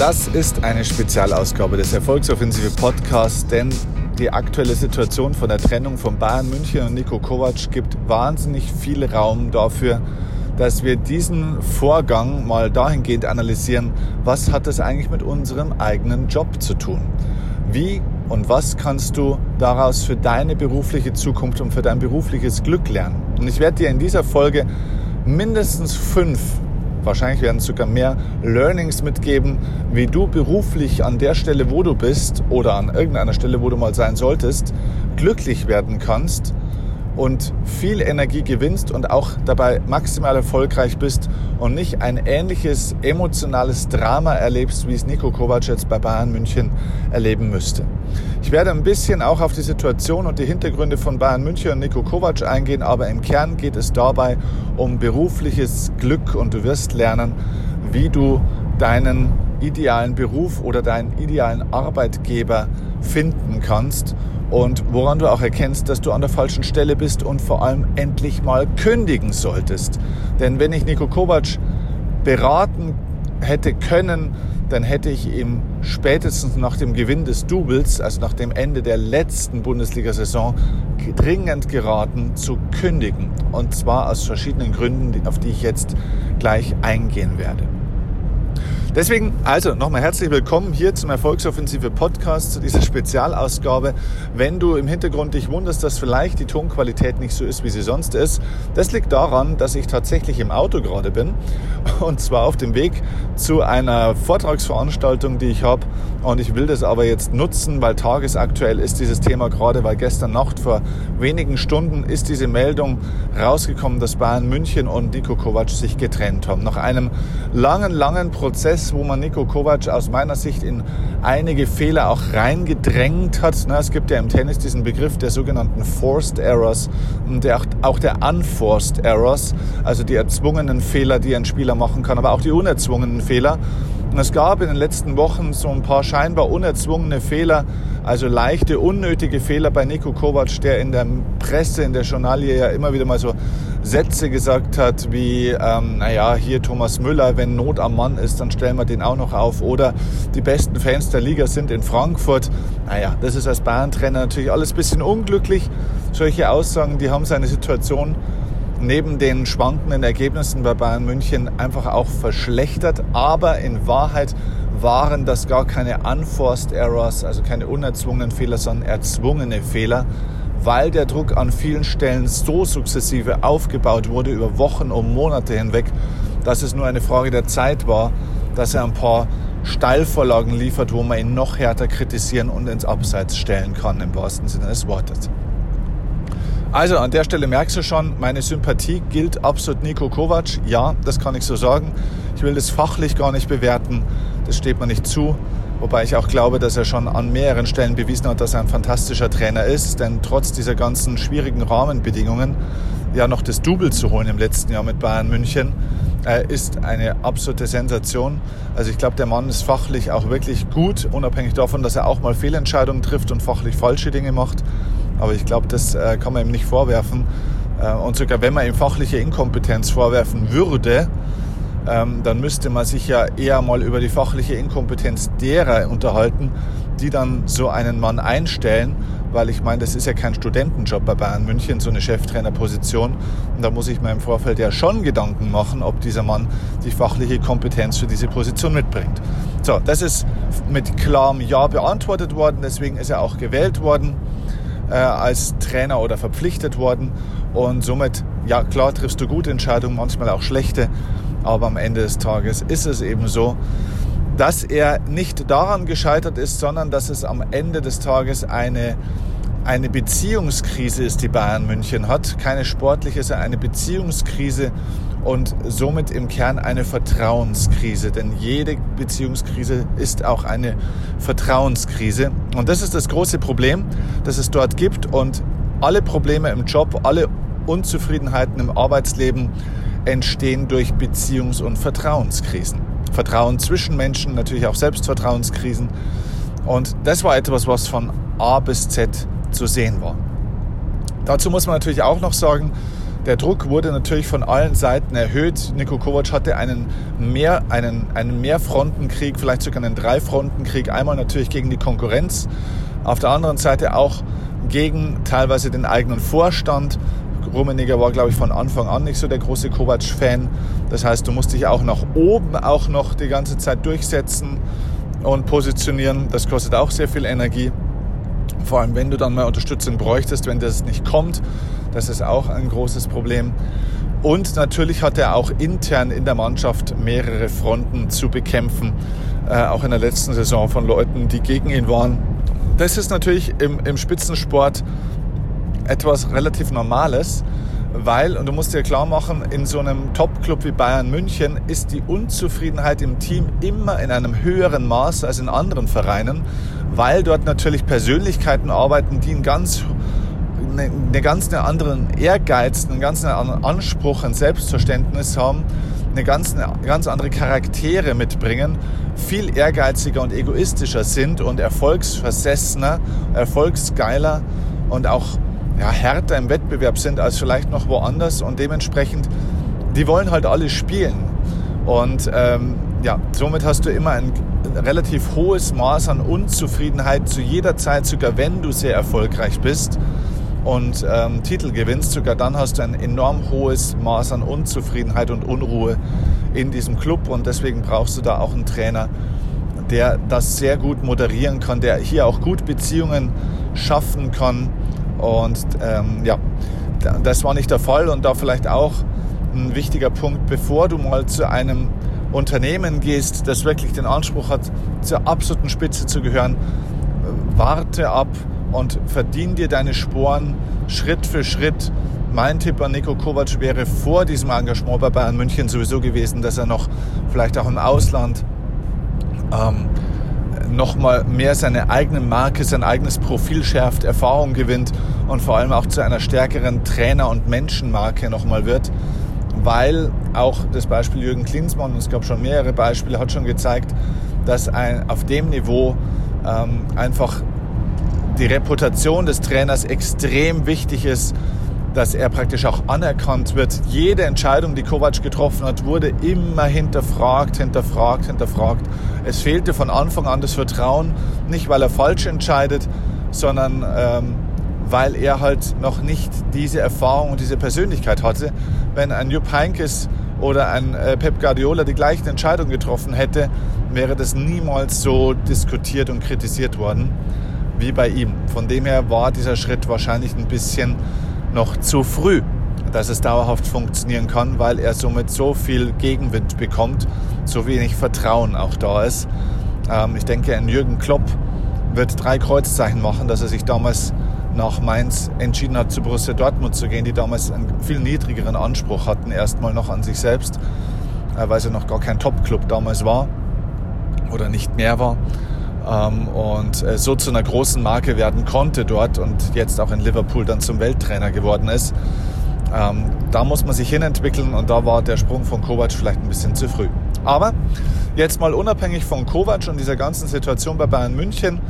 Das ist eine Spezialausgabe des Erfolgsoffensive Podcasts, denn die aktuelle Situation von der Trennung von Bayern München und Nico Kovac gibt wahnsinnig viel Raum dafür, dass wir diesen Vorgang mal dahingehend analysieren, was hat es eigentlich mit unserem eigenen Job zu tun? Wie und was kannst du daraus für deine berufliche Zukunft und für dein berufliches Glück lernen? Und ich werde dir in dieser Folge mindestens fünf wahrscheinlich werden es sogar mehr Learnings mitgeben, wie du beruflich an der Stelle, wo du bist oder an irgendeiner Stelle, wo du mal sein solltest, glücklich werden kannst und viel Energie gewinnst und auch dabei maximal erfolgreich bist und nicht ein ähnliches emotionales Drama erlebst, wie es Nico Kovac jetzt bei Bayern München erleben müsste. Ich werde ein bisschen auch auf die Situation und die Hintergründe von Bayern München und Nico Kovac eingehen, aber im Kern geht es dabei um berufliches Glück und du wirst lernen, wie du deinen idealen Beruf oder deinen idealen Arbeitgeber finden kannst und woran du auch erkennst, dass du an der falschen Stelle bist und vor allem endlich mal kündigen solltest. Denn wenn ich Nico Kovac beraten hätte können, dann hätte ich ihm spätestens nach dem Gewinn des Doubles, also nach dem Ende der letzten Bundesliga-Saison, dringend geraten zu kündigen. Und zwar aus verschiedenen Gründen, auf die ich jetzt gleich eingehen werde. Deswegen, also nochmal herzlich willkommen hier zum Erfolgsoffensive Podcast, zu dieser Spezialausgabe. Wenn du im Hintergrund dich wunderst, dass vielleicht die Tonqualität nicht so ist, wie sie sonst ist, das liegt daran, dass ich tatsächlich im Auto gerade bin und zwar auf dem Weg zu einer Vortragsveranstaltung, die ich habe. Und ich will das aber jetzt nutzen, weil tagesaktuell ist dieses Thema gerade, weil gestern Nacht vor wenigen Stunden ist diese Meldung rausgekommen, dass Bayern München und Nico Kovac sich getrennt haben. Nach einem langen, langen Prozess wo man Nico Kovac aus meiner Sicht in einige Fehler auch reingedrängt hat. Es gibt ja im Tennis diesen Begriff der sogenannten Forced Errors und auch der Unforced Errors, also die erzwungenen Fehler, die ein Spieler machen kann, aber auch die unerzwungenen Fehler. Und es gab in den letzten Wochen so ein paar scheinbar unerzwungene Fehler, also leichte, unnötige Fehler bei Nico Kovac, der in der Presse, in der Journalie ja immer wieder mal so Sätze gesagt hat, wie, ähm, naja, hier Thomas Müller, wenn Not am Mann ist, dann stellen wir den auch noch auf. Oder die besten Fans der Liga sind in Frankfurt. Naja, das ist als Bayern-Trainer natürlich alles ein bisschen unglücklich. Solche Aussagen, die haben seine Situation neben den schwankenden Ergebnissen bei Bayern München einfach auch verschlechtert. Aber in Wahrheit waren das gar keine Unforced Errors, also keine unerzwungenen Fehler, sondern erzwungene Fehler weil der Druck an vielen Stellen so sukzessive aufgebaut wurde über Wochen und Monate hinweg, dass es nur eine Frage der Zeit war, dass er ein paar Steilvorlagen liefert, wo man ihn noch härter kritisieren und ins Abseits stellen kann, im wahrsten Sinne des Wortes. Also an der Stelle merkst du schon, meine Sympathie gilt absolut Nico Kovac. Ja, das kann ich so sagen. Ich will das fachlich gar nicht bewerten. Das steht mir nicht zu. Wobei ich auch glaube, dass er schon an mehreren Stellen bewiesen hat, dass er ein fantastischer Trainer ist. Denn trotz dieser ganzen schwierigen Rahmenbedingungen, ja noch das Double zu holen im letzten Jahr mit Bayern München, äh, ist eine absolute Sensation. Also ich glaube, der Mann ist fachlich auch wirklich gut, unabhängig davon, dass er auch mal Fehlentscheidungen trifft und fachlich falsche Dinge macht. Aber ich glaube, das äh, kann man ihm nicht vorwerfen. Äh, und sogar wenn man ihm fachliche Inkompetenz vorwerfen würde, ähm, dann müsste man sich ja eher mal über die fachliche Inkompetenz derer unterhalten, die dann so einen Mann einstellen, weil ich meine, das ist ja kein Studentenjob bei Bayern München, so eine Cheftrainerposition. Und da muss ich mir im Vorfeld ja schon Gedanken machen, ob dieser Mann die fachliche Kompetenz für diese Position mitbringt. So, das ist mit klarem Ja beantwortet worden, deswegen ist er auch gewählt worden äh, als Trainer oder verpflichtet worden. Und somit, ja klar, triffst du gute Entscheidungen, manchmal auch schlechte. Aber am Ende des Tages ist es eben so, dass er nicht daran gescheitert ist, sondern dass es am Ende des Tages eine, eine Beziehungskrise ist, die Bayern München hat. Keine sportliche, sondern eine Beziehungskrise und somit im Kern eine Vertrauenskrise. Denn jede Beziehungskrise ist auch eine Vertrauenskrise. Und das ist das große Problem, das es dort gibt. Und alle Probleme im Job, alle Unzufriedenheiten im Arbeitsleben, entstehen durch Beziehungs- und Vertrauenskrisen. Vertrauen zwischen Menschen, natürlich auch Selbstvertrauenskrisen. Und das war etwas, was von A bis Z zu sehen war. Dazu muss man natürlich auch noch sagen, der Druck wurde natürlich von allen Seiten erhöht. Niko Kovac hatte einen, mehr, einen, einen Mehrfrontenkrieg, vielleicht sogar einen Dreifrontenkrieg. Einmal natürlich gegen die Konkurrenz, auf der anderen Seite auch gegen teilweise den eigenen Vorstand. Rummenigge war, glaube ich, von Anfang an nicht so der große Kovac-Fan. Das heißt, du musst dich auch nach oben auch noch die ganze Zeit durchsetzen und positionieren. Das kostet auch sehr viel Energie. Vor allem, wenn du dann mal Unterstützung bräuchtest, wenn das nicht kommt, das ist auch ein großes Problem. Und natürlich hat er auch intern in der Mannschaft mehrere Fronten zu bekämpfen, äh, auch in der letzten Saison von Leuten, die gegen ihn waren. Das ist natürlich im, im Spitzensport etwas relativ Normales, weil, und du musst dir klar machen, in so einem Top-Club wie Bayern München ist die Unzufriedenheit im Team immer in einem höheren Maß als in anderen Vereinen, weil dort natürlich Persönlichkeiten arbeiten, die einen ganz eine, eine ganz eine anderen Ehrgeiz, einen ganz anderen Anspruch, ein Selbstverständnis haben, eine ganz, eine ganz andere Charaktere mitbringen, viel ehrgeiziger und egoistischer sind und erfolgsversessener, erfolgsgeiler und auch ja, härter im Wettbewerb sind als vielleicht noch woanders und dementsprechend, die wollen halt alle spielen. Und ähm, ja, somit hast du immer ein relativ hohes Maß an Unzufriedenheit zu jeder Zeit, sogar wenn du sehr erfolgreich bist und ähm, Titel gewinnst, sogar dann hast du ein enorm hohes Maß an Unzufriedenheit und Unruhe in diesem Club und deswegen brauchst du da auch einen Trainer, der das sehr gut moderieren kann, der hier auch gut Beziehungen schaffen kann und ähm, ja, das war nicht der Fall und da vielleicht auch ein wichtiger Punkt, bevor du mal zu einem Unternehmen gehst, das wirklich den Anspruch hat, zur absoluten Spitze zu gehören, warte ab, und verdien dir deine Sporen Schritt für Schritt. Mein Tipp an Nico Kovac wäre vor diesem Engagement bei Bayern München sowieso gewesen, dass er noch vielleicht auch im Ausland ähm, nochmal mehr seine eigene Marke, sein eigenes Profil schärft, Erfahrung gewinnt und vor allem auch zu einer stärkeren Trainer- und Menschenmarke nochmal wird. Weil auch das Beispiel Jürgen Klinsmann, und es gab schon mehrere Beispiele, hat schon gezeigt, dass ein, auf dem Niveau ähm, einfach die Reputation des Trainers extrem wichtig ist, dass er praktisch auch anerkannt wird. Jede Entscheidung, die Kovac getroffen hat, wurde immer hinterfragt, hinterfragt, hinterfragt. Es fehlte von Anfang an das Vertrauen, nicht weil er falsch entscheidet, sondern ähm, weil er halt noch nicht diese Erfahrung und diese Persönlichkeit hatte. Wenn ein Jupp Heynckes oder ein äh, Pep Guardiola die gleichen Entscheidungen getroffen hätte, wäre das niemals so diskutiert und kritisiert worden wie bei ihm. Von dem her war dieser Schritt wahrscheinlich ein bisschen noch zu früh, dass es dauerhaft funktionieren kann, weil er somit so viel Gegenwind bekommt, so wenig Vertrauen auch da ist. Ähm, ich denke, ein Jürgen Klopp wird drei Kreuzzeichen machen, dass er sich damals nach Mainz entschieden hat, zu Borussia Dortmund zu gehen, die damals einen viel niedrigeren Anspruch hatten, erstmal noch an sich selbst, äh, weil sie noch gar kein Top-Club damals war oder nicht mehr war ähm, und äh, so zu einer großen Marke werden konnte dort und jetzt auch in Liverpool dann zum Welttrainer geworden ist. Ähm, da muss man sich hinentwickeln und da war der Sprung von Kovac vielleicht ein bisschen zu früh. Aber jetzt mal unabhängig von Kovac und dieser ganzen Situation bei Bayern München,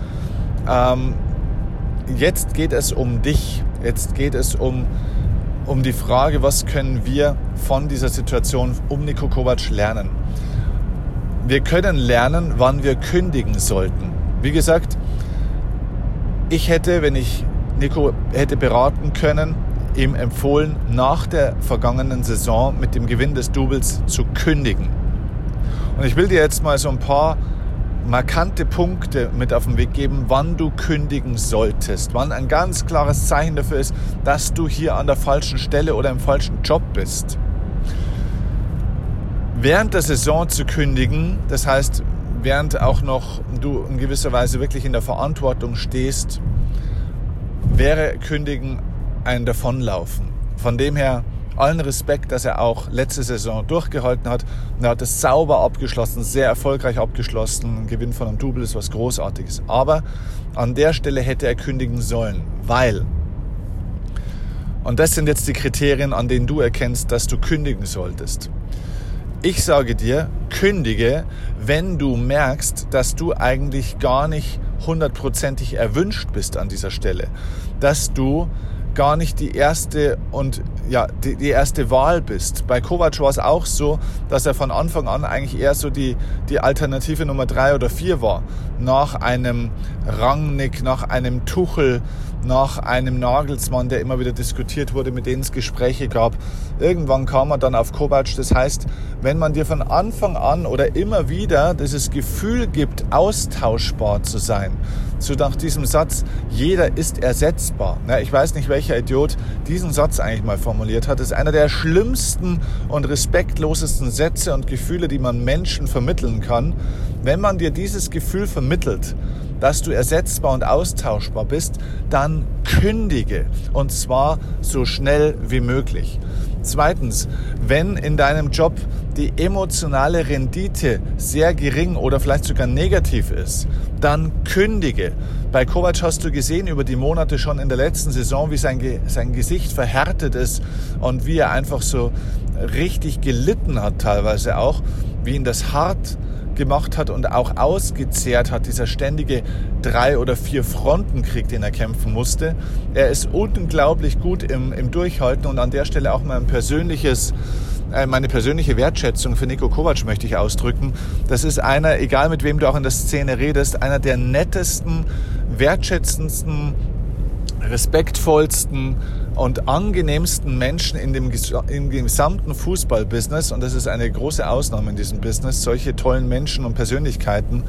ähm, jetzt geht es um dich. Jetzt geht es um, um die Frage, was können wir von dieser Situation um Niko Kovac lernen. Wir können lernen, wann wir kündigen sollten. Wie gesagt, ich hätte, wenn ich Nico hätte beraten können, ihm empfohlen, nach der vergangenen Saison mit dem Gewinn des Doubles zu kündigen. Und ich will dir jetzt mal so ein paar markante Punkte mit auf den Weg geben, wann du kündigen solltest, wann ein ganz klares Zeichen dafür ist, dass du hier an der falschen Stelle oder im falschen Job bist während der Saison zu kündigen, das heißt, während auch noch du in gewisser Weise wirklich in der Verantwortung stehst, wäre Kündigen ein Davonlaufen. Von dem her allen Respekt, dass er auch letzte Saison durchgehalten hat. Und er hat es sauber abgeschlossen, sehr erfolgreich abgeschlossen. Ein Gewinn von einem Double ist was Großartiges. Aber an der Stelle hätte er kündigen sollen, weil, und das sind jetzt die Kriterien, an denen du erkennst, dass du kündigen solltest. Ich sage dir, kündige, wenn du merkst, dass du eigentlich gar nicht hundertprozentig erwünscht bist an dieser Stelle. Dass du gar nicht die erste und ja, die, die erste Wahl bist. Bei Kovac war es auch so, dass er von Anfang an eigentlich eher so die, die Alternative Nummer drei oder vier war. Nach einem Rangnick, nach einem Tuchel, nach einem Nagelsmann, der immer wieder diskutiert wurde, mit denen es Gespräche gab. Irgendwann kam man dann auf Kovac. Das heißt, wenn man dir von Anfang an oder immer wieder dieses Gefühl gibt, austauschbar zu sein, so nach diesem Satz, jeder ist ersetzbar. Ich weiß nicht, welcher Idiot diesen Satz eigentlich mal formuliert hat. Das ist einer der schlimmsten und respektlosesten Sätze und Gefühle, die man Menschen vermitteln kann. Wenn man dir dieses Gefühl vermittelt, dass du ersetzbar und austauschbar bist, dann kündige und zwar so schnell wie möglich. Zweitens, wenn in deinem Job die emotionale Rendite sehr gering oder vielleicht sogar negativ ist, dann kündige. Bei Kovac hast du gesehen über die Monate schon in der letzten Saison, wie sein, sein Gesicht verhärtet ist und wie er einfach so richtig gelitten hat teilweise auch, wie ihn das hart gemacht hat und auch ausgezehrt hat, dieser ständige drei oder vier Frontenkrieg, den er kämpfen musste. Er ist unglaublich gut im, im Durchhalten und an der Stelle auch mein persönliches äh, meine persönliche Wertschätzung für Nico Kovac möchte ich ausdrücken. Das ist einer, egal mit wem du auch in der Szene redest, einer der nettesten, wertschätzendsten, respektvollsten und angenehmsten Menschen in dem, im gesamten Fußballbusiness. Und das ist eine große Ausnahme in diesem Business, solche tollen Menschen und Persönlichkeiten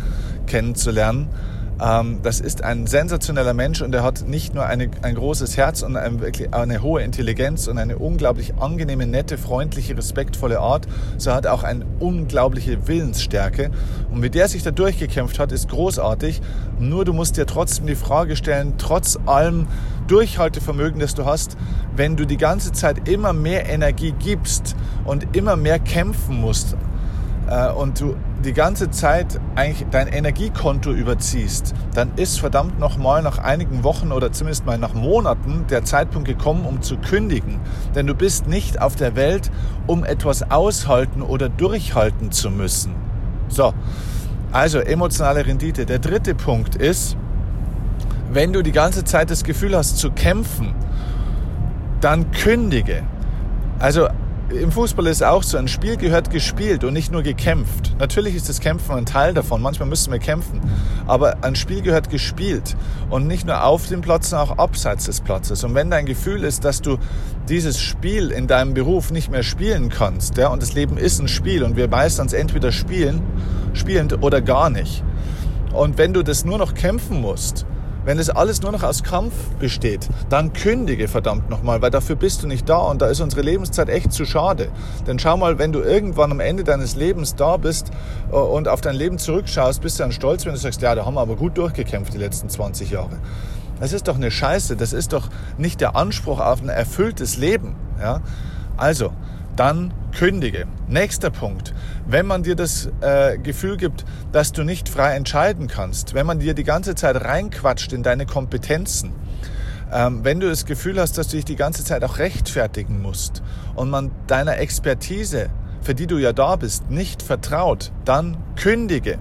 kennenzulernen. Ähm, das ist ein sensationeller Mensch und er hat nicht nur eine, ein großes Herz und eine, wirklich eine hohe Intelligenz und eine unglaublich angenehme, nette, freundliche, respektvolle Art, so hat auch eine unglaubliche Willensstärke. Und wie der sich da durchgekämpft hat, ist großartig. Nur du musst dir trotzdem die Frage stellen, trotz allem Durchhaltevermögen, das du hast, wenn du die ganze Zeit immer mehr Energie gibst und immer mehr kämpfen musst, äh, und du die ganze Zeit eigentlich dein Energiekonto überziehst, dann ist verdammt nochmal nach einigen Wochen oder zumindest mal nach Monaten der Zeitpunkt gekommen, um zu kündigen. Denn du bist nicht auf der Welt, um etwas aushalten oder durchhalten zu müssen. So, also emotionale Rendite. Der dritte Punkt ist, wenn du die ganze Zeit das Gefühl hast zu kämpfen, dann kündige. Also im Fußball ist auch so, ein Spiel gehört gespielt und nicht nur gekämpft. Natürlich ist das Kämpfen ein Teil davon, manchmal müssen wir kämpfen, aber ein Spiel gehört gespielt und nicht nur auf dem Platz, sondern auch abseits des Platzes. Und wenn dein Gefühl ist, dass du dieses Spiel in deinem Beruf nicht mehr spielen kannst, ja, und das Leben ist ein Spiel und wir meistens entweder spielen, spielend oder gar nicht. Und wenn du das nur noch kämpfen musst, wenn es alles nur noch aus Kampf besteht, dann kündige verdammt nochmal, weil dafür bist du nicht da und da ist unsere Lebenszeit echt zu schade. Denn schau mal, wenn du irgendwann am Ende deines Lebens da bist äh, und auf dein Leben zurückschaust, bist du dann stolz, wenn du sagst, ja, da haben wir aber gut durchgekämpft die letzten 20 Jahre. Das ist doch eine Scheiße, das ist doch nicht der Anspruch auf ein erfülltes Leben. Ja? Also, dann kündige. Nächster Punkt. Wenn man dir das äh, Gefühl gibt, dass du nicht frei entscheiden kannst, wenn man dir die ganze Zeit reinquatscht in deine Kompetenzen, ähm, wenn du das Gefühl hast, dass du dich die ganze Zeit auch rechtfertigen musst und man deiner Expertise, für die du ja da bist, nicht vertraut, dann kündige.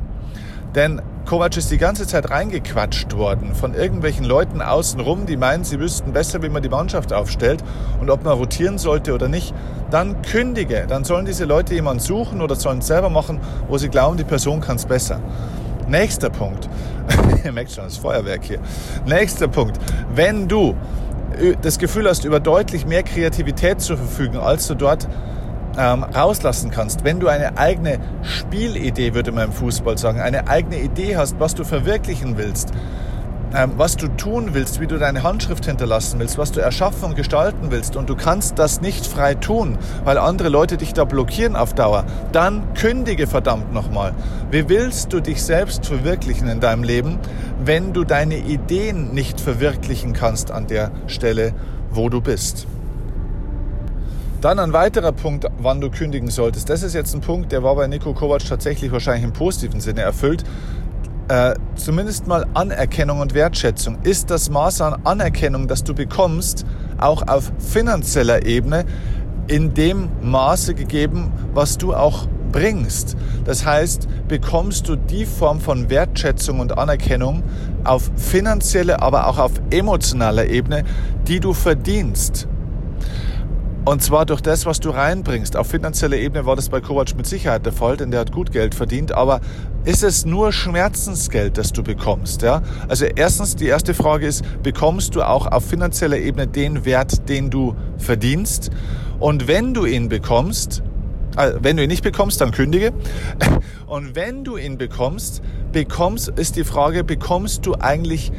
Denn Kovac ist die ganze Zeit reingequatscht worden von irgendwelchen Leuten außenrum, die meinen, sie wüssten besser, wie man die Mannschaft aufstellt und ob man rotieren sollte oder nicht. Dann kündige. Dann sollen diese Leute jemanden suchen oder sollen es selber machen, wo sie glauben, die Person kann es besser. Nächster Punkt. Ihr merkt schon, das Feuerwerk hier. Nächster Punkt. Wenn du äh, das Gefühl hast, über deutlich mehr Kreativität zu verfügen, als du dort ähm, rauslassen kannst, wenn du eine eigene Spielidee, würde man im Fußball sagen, eine eigene Idee hast, was du verwirklichen willst, ähm, was du tun willst, wie du deine Handschrift hinterlassen willst, was du erschaffen und gestalten willst und du kannst das nicht frei tun, weil andere Leute dich da blockieren auf Dauer, dann kündige verdammt nochmal. Wie willst du dich selbst verwirklichen in deinem Leben, wenn du deine Ideen nicht verwirklichen kannst an der Stelle, wo du bist? Dann ein weiterer Punkt, wann du kündigen solltest. Das ist jetzt ein Punkt, der war bei Nico Kovac tatsächlich wahrscheinlich im positiven Sinne erfüllt. Äh, zumindest mal Anerkennung und Wertschätzung. Ist das Maß an Anerkennung, das du bekommst, auch auf finanzieller Ebene in dem Maße gegeben, was du auch bringst. Das heißt, bekommst du die Form von Wertschätzung und Anerkennung auf finanzieller, aber auch auf emotionaler Ebene, die du verdienst. Und zwar durch das, was du reinbringst. Auf finanzieller Ebene war das bei Kovac mit Sicherheit der Fall, denn der hat gut Geld verdient. Aber ist es nur Schmerzensgeld, das du bekommst? Ja? Also erstens, die erste Frage ist, bekommst du auch auf finanzieller Ebene den Wert, den du verdienst? Und wenn du ihn bekommst, äh, wenn du ihn nicht bekommst, dann kündige. Und wenn du ihn bekommst, bekommst, ist die Frage, bekommst du eigentlich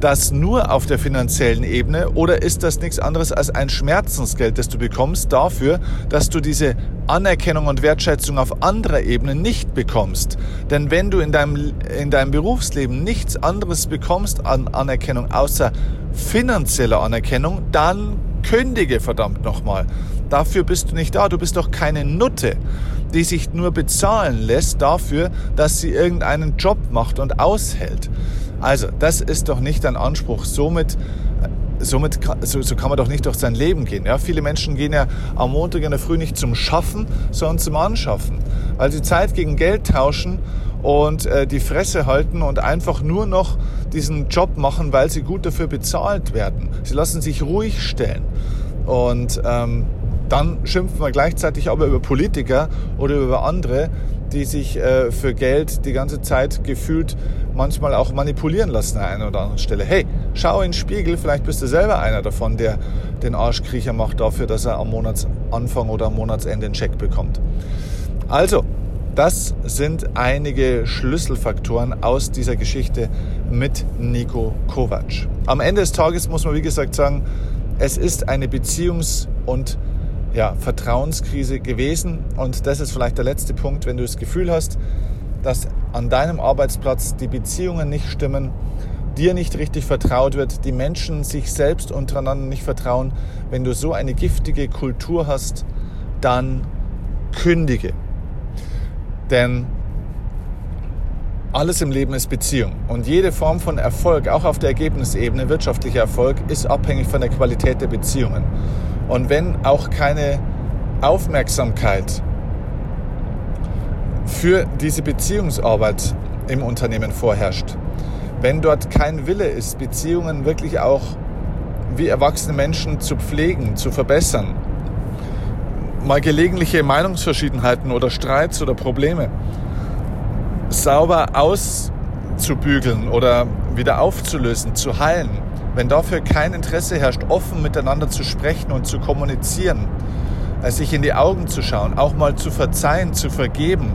das nur auf der finanziellen Ebene oder ist das nichts anderes als ein Schmerzensgeld, das du bekommst dafür, dass du diese Anerkennung und Wertschätzung auf anderer Ebene nicht bekommst? Denn wenn du in deinem, in deinem Berufsleben nichts anderes bekommst an Anerkennung außer finanzieller Anerkennung, dann kündige verdammt nochmal. Dafür bist du nicht da. Du bist doch keine Nutte, die sich nur bezahlen lässt dafür, dass sie irgendeinen Job macht und aushält. Also, das ist doch nicht dein Anspruch. Somit somit so, so, kann man doch nicht durch sein Leben gehen. Ja? Viele Menschen gehen ja am Montag in der Früh nicht zum Schaffen, sondern zum Anschaffen, weil sie Zeit gegen Geld tauschen und äh, die Fresse halten und einfach nur noch diesen Job machen, weil sie gut dafür bezahlt werden. Sie lassen sich ruhig stellen und ähm, dann schimpfen wir gleichzeitig aber über Politiker oder über andere, die sich äh, für Geld die ganze Zeit gefühlt manchmal auch manipulieren lassen an einer oder anderen Stelle. Hey, schau in den Spiegel, vielleicht bist du selber einer davon, der den Arschkriecher macht dafür, dass er am Monatsanfang oder am Monatsende einen Check bekommt. Also, das sind einige Schlüsselfaktoren aus dieser Geschichte mit Nico Kovac. Am Ende des Tages muss man, wie gesagt, sagen, es ist eine Beziehungs- und ja, Vertrauenskrise gewesen. Und das ist vielleicht der letzte Punkt, wenn du das Gefühl hast, dass an deinem Arbeitsplatz die Beziehungen nicht stimmen, dir nicht richtig vertraut wird, die Menschen sich selbst untereinander nicht vertrauen. Wenn du so eine giftige Kultur hast, dann kündige. Denn alles im Leben ist Beziehung. Und jede Form von Erfolg, auch auf der Ergebnisebene, wirtschaftlicher Erfolg, ist abhängig von der Qualität der Beziehungen. Und wenn auch keine Aufmerksamkeit für diese Beziehungsarbeit im Unternehmen vorherrscht, wenn dort kein Wille ist, Beziehungen wirklich auch wie erwachsene Menschen zu pflegen, zu verbessern, mal gelegentliche Meinungsverschiedenheiten oder Streits oder Probleme sauber auszubügeln oder wieder aufzulösen, zu heilen, wenn dafür kein Interesse herrscht, offen miteinander zu sprechen und zu kommunizieren, sich in die Augen zu schauen, auch mal zu verzeihen, zu vergeben,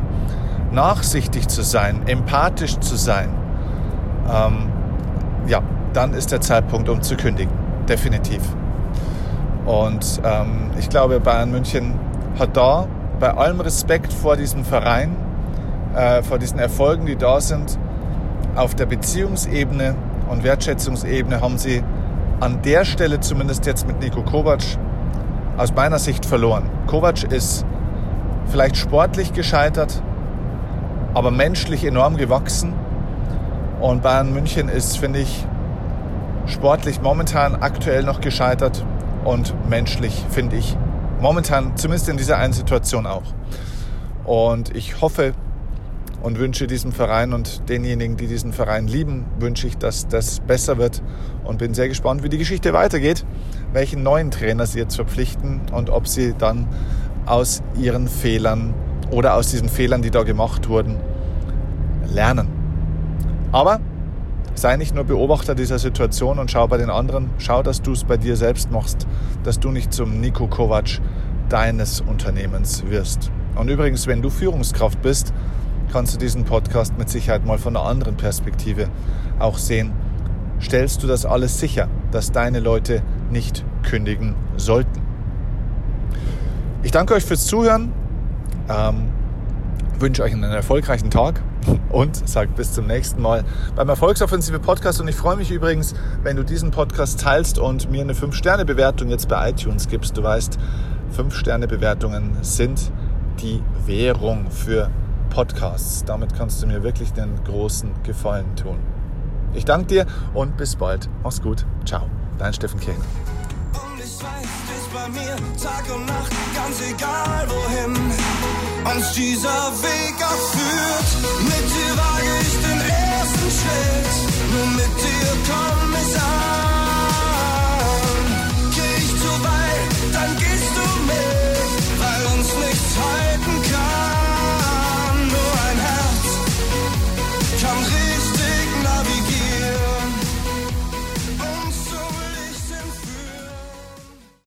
nachsichtig zu sein, empathisch zu sein, ähm, ja, dann ist der Zeitpunkt, um zu kündigen. Definitiv. Und ähm, ich glaube, Bayern München hat da bei allem Respekt vor diesem Verein, äh, vor diesen Erfolgen, die da sind, auf der Beziehungsebene und Wertschätzungsebene haben sie an der Stelle zumindest jetzt mit Nico Kovac aus meiner Sicht verloren. Kovac ist vielleicht sportlich gescheitert, aber menschlich enorm gewachsen. Und Bayern München ist, finde ich, sportlich momentan aktuell noch gescheitert und menschlich, finde ich, momentan, zumindest in dieser einen Situation auch. Und ich hoffe, und wünsche diesem Verein und denjenigen, die diesen Verein lieben, wünsche ich, dass das besser wird und bin sehr gespannt, wie die Geschichte weitergeht, welchen neuen Trainer sie jetzt verpflichten und ob sie dann aus ihren Fehlern oder aus diesen Fehlern, die da gemacht wurden, lernen. Aber sei nicht nur Beobachter dieser Situation und schau bei den anderen, schau, dass du es bei dir selbst machst, dass du nicht zum Nico Kovac deines Unternehmens wirst. Und übrigens, wenn du Führungskraft bist, kannst du diesen Podcast mit Sicherheit mal von einer anderen Perspektive auch sehen. Stellst du das alles sicher, dass deine Leute nicht kündigen sollten? Ich danke euch fürs Zuhören, ähm, wünsche euch einen erfolgreichen Tag und sage bis zum nächsten Mal beim Erfolgsoffensive Podcast. Und ich freue mich übrigens, wenn du diesen Podcast teilst und mir eine 5-Sterne-Bewertung jetzt bei iTunes gibst. Du weißt, 5-Sterne-Bewertungen sind die Währung für Podcasts. Damit kannst du mir wirklich den großen Gefallen tun. Ich danke dir und bis bald. Mach's gut. Ciao. Dein Steffen Kehn. Und ich weiß, du bist bei mir Tag und Nacht, ganz egal wohin uns dieser Weg auch. Mit dir wage ich den ersten Schritt, nur mit dir komm ich an. Geh ich zu weit, dann gehst du mit, weil uns nichts heilt.